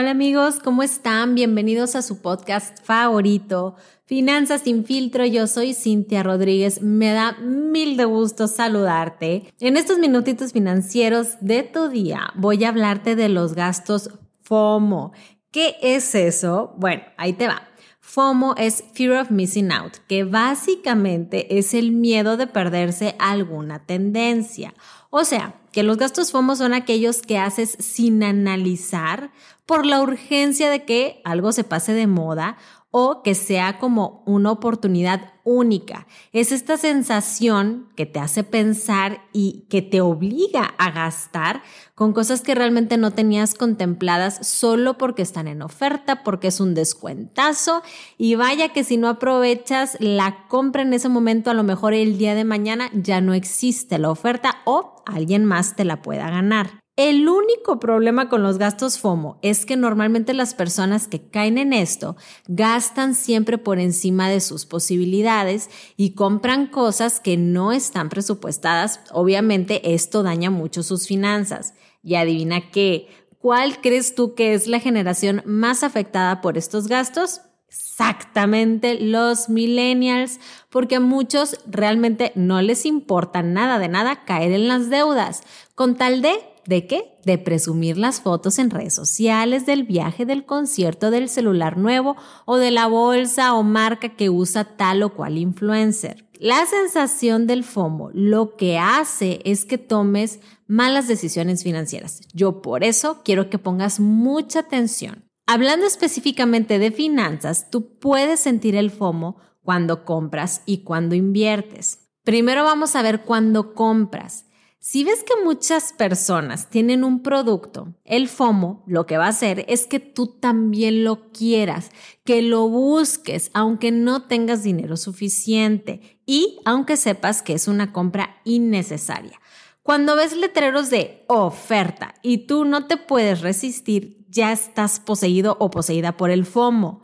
Hola amigos, ¿cómo están? Bienvenidos a su podcast favorito, Finanzas sin filtro. Yo soy Cintia Rodríguez. Me da mil de gusto saludarte. En estos minutitos financieros de tu día voy a hablarte de los gastos FOMO. ¿Qué es eso? Bueno, ahí te va. FOMO es Fear of Missing Out, que básicamente es el miedo de perderse alguna tendencia. O sea, que los gastos FOMO son aquellos que haces sin analizar por la urgencia de que algo se pase de moda o que sea como una oportunidad única. Es esta sensación que te hace pensar y que te obliga a gastar con cosas que realmente no tenías contempladas solo porque están en oferta, porque es un descuentazo y vaya que si no aprovechas la compra en ese momento, a lo mejor el día de mañana ya no existe la oferta o alguien más te la pueda ganar. El único problema con los gastos FOMO es que normalmente las personas que caen en esto gastan siempre por encima de sus posibilidades y compran cosas que no están presupuestadas. Obviamente esto daña mucho sus finanzas. Y adivina qué, ¿cuál crees tú que es la generación más afectada por estos gastos? Exactamente, los millennials, porque a muchos realmente no les importa nada de nada caer en las deudas, con tal de ¿De qué? De presumir las fotos en redes sociales del viaje, del concierto, del celular nuevo o de la bolsa o marca que usa tal o cual influencer. La sensación del FOMO lo que hace es que tomes malas decisiones financieras. Yo por eso quiero que pongas mucha atención. Hablando específicamente de finanzas, tú puedes sentir el FOMO cuando compras y cuando inviertes. Primero vamos a ver cuando compras. Si ves que muchas personas tienen un producto, el FOMO lo que va a hacer es que tú también lo quieras, que lo busques, aunque no tengas dinero suficiente y aunque sepas que es una compra innecesaria. Cuando ves letreros de oferta y tú no te puedes resistir, ya estás poseído o poseída por el FOMO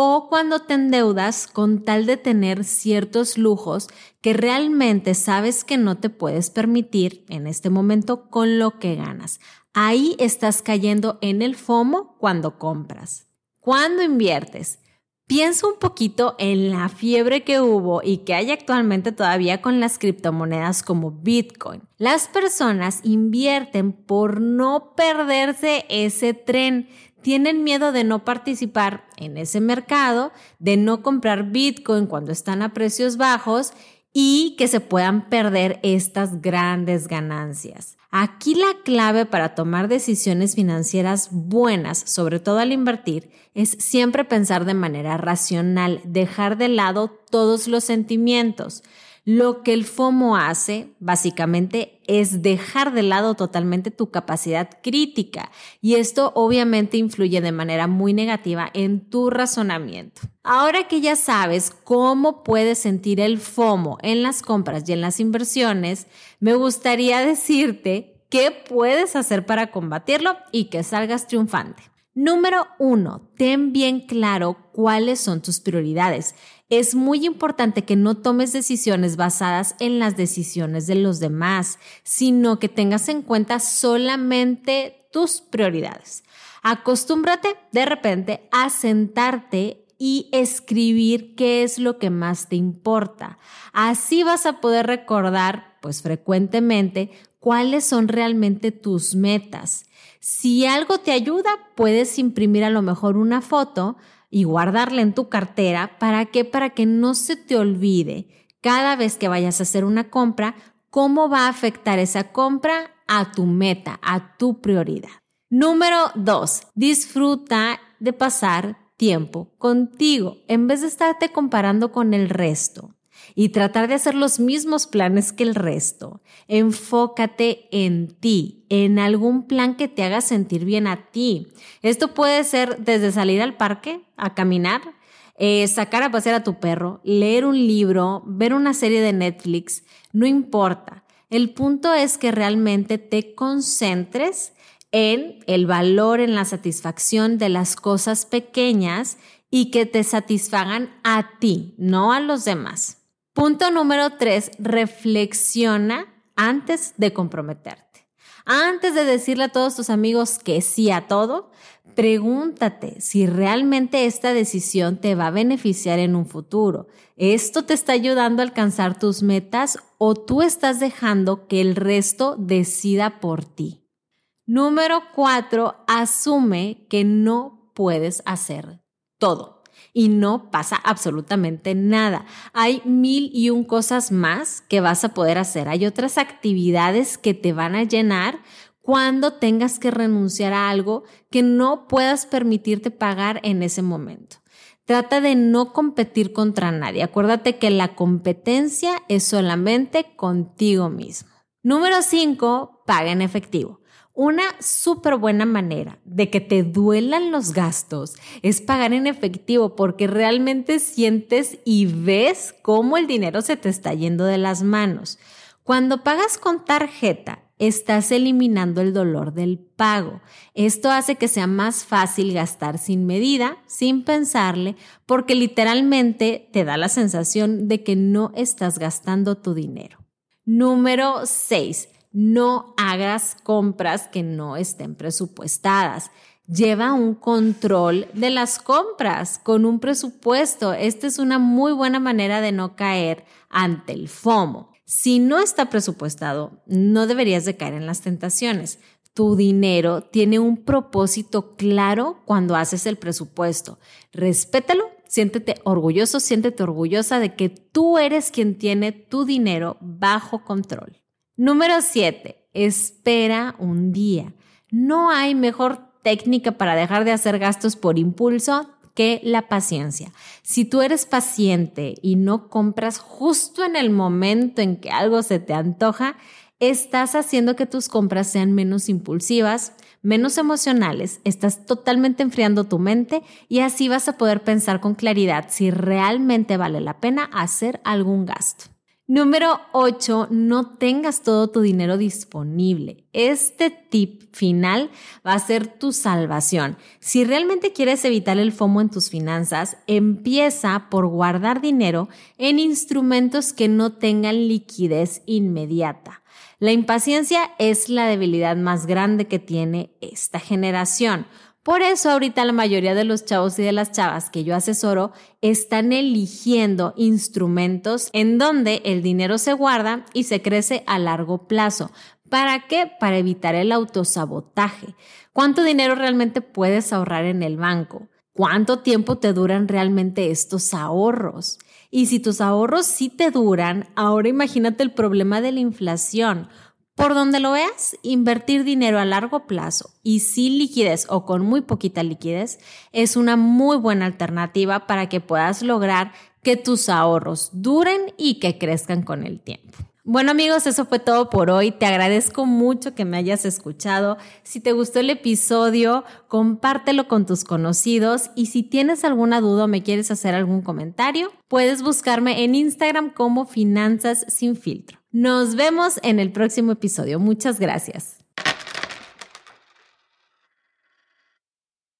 o cuando te endeudas con tal de tener ciertos lujos que realmente sabes que no te puedes permitir en este momento con lo que ganas. Ahí estás cayendo en el FOMO cuando compras. Cuando inviertes, piensa un poquito en la fiebre que hubo y que hay actualmente todavía con las criptomonedas como Bitcoin. Las personas invierten por no perderse ese tren tienen miedo de no participar en ese mercado, de no comprar Bitcoin cuando están a precios bajos y que se puedan perder estas grandes ganancias. Aquí la clave para tomar decisiones financieras buenas, sobre todo al invertir, es siempre pensar de manera racional, dejar de lado todos los sentimientos. Lo que el FOMO hace, básicamente, es dejar de lado totalmente tu capacidad crítica y esto obviamente influye de manera muy negativa en tu razonamiento. Ahora que ya sabes cómo puedes sentir el FOMO en las compras y en las inversiones, me gustaría decirte qué puedes hacer para combatirlo y que salgas triunfante. Número uno, ten bien claro cuáles son tus prioridades es muy importante que no tomes decisiones basadas en las decisiones de los demás, sino que tengas en cuenta solamente tus prioridades. Acostúmbrate de repente a sentarte y escribir qué es lo que más te importa. Así vas a poder recordar, pues frecuentemente, cuáles son realmente tus metas. Si algo te ayuda, puedes imprimir a lo mejor una foto y guardarla en tu cartera. ¿Para qué? Para que no se te olvide cada vez que vayas a hacer una compra, cómo va a afectar esa compra a tu meta, a tu prioridad. Número dos, disfruta de pasar tiempo contigo en vez de estarte comparando con el resto y tratar de hacer los mismos planes que el resto. Enfócate en ti, en algún plan que te haga sentir bien a ti. Esto puede ser desde salir al parque a caminar, eh, sacar a pasear a tu perro, leer un libro, ver una serie de Netflix, no importa. El punto es que realmente te concentres en el valor, en la satisfacción de las cosas pequeñas y que te satisfagan a ti, no a los demás. Punto número tres, reflexiona antes de comprometerte. Antes de decirle a todos tus amigos que sí a todo, pregúntate si realmente esta decisión te va a beneficiar en un futuro. ¿Esto te está ayudando a alcanzar tus metas o tú estás dejando que el resto decida por ti? Número cuatro, asume que no puedes hacer todo y no pasa absolutamente nada. Hay mil y un cosas más que vas a poder hacer. Hay otras actividades que te van a llenar cuando tengas que renunciar a algo que no puedas permitirte pagar en ese momento. Trata de no competir contra nadie. Acuérdate que la competencia es solamente contigo mismo. Número 5. Paga en efectivo. Una súper buena manera de que te duelan los gastos es pagar en efectivo porque realmente sientes y ves cómo el dinero se te está yendo de las manos. Cuando pagas con tarjeta, estás eliminando el dolor del pago. Esto hace que sea más fácil gastar sin medida, sin pensarle, porque literalmente te da la sensación de que no estás gastando tu dinero. Número 6 no hagas compras que no estén presupuestadas. Lleva un control de las compras con un presupuesto. Esta es una muy buena manera de no caer ante el FOMO. Si no está presupuestado, no deberías de caer en las tentaciones. Tu dinero tiene un propósito claro cuando haces el presupuesto. Respétalo, siéntete orgulloso, siéntete orgullosa de que tú eres quien tiene tu dinero bajo control. Número 7. Espera un día. No hay mejor técnica para dejar de hacer gastos por impulso que la paciencia. Si tú eres paciente y no compras justo en el momento en que algo se te antoja, estás haciendo que tus compras sean menos impulsivas, menos emocionales, estás totalmente enfriando tu mente y así vas a poder pensar con claridad si realmente vale la pena hacer algún gasto. Número 8, no tengas todo tu dinero disponible. Este tip final va a ser tu salvación. Si realmente quieres evitar el FOMO en tus finanzas, empieza por guardar dinero en instrumentos que no tengan liquidez inmediata. La impaciencia es la debilidad más grande que tiene esta generación. Por eso ahorita la mayoría de los chavos y de las chavas que yo asesoro están eligiendo instrumentos en donde el dinero se guarda y se crece a largo plazo. ¿Para qué? Para evitar el autosabotaje. ¿Cuánto dinero realmente puedes ahorrar en el banco? ¿Cuánto tiempo te duran realmente estos ahorros? Y si tus ahorros sí te duran, ahora imagínate el problema de la inflación. Por donde lo veas, invertir dinero a largo plazo y sin liquidez o con muy poquita liquidez es una muy buena alternativa para que puedas lograr que tus ahorros duren y que crezcan con el tiempo. Bueno amigos, eso fue todo por hoy. Te agradezco mucho que me hayas escuchado. Si te gustó el episodio, compártelo con tus conocidos y si tienes alguna duda o me quieres hacer algún comentario, puedes buscarme en Instagram como Finanzas sin filtro. Nos vemos en el próximo episodio. Muchas gracias.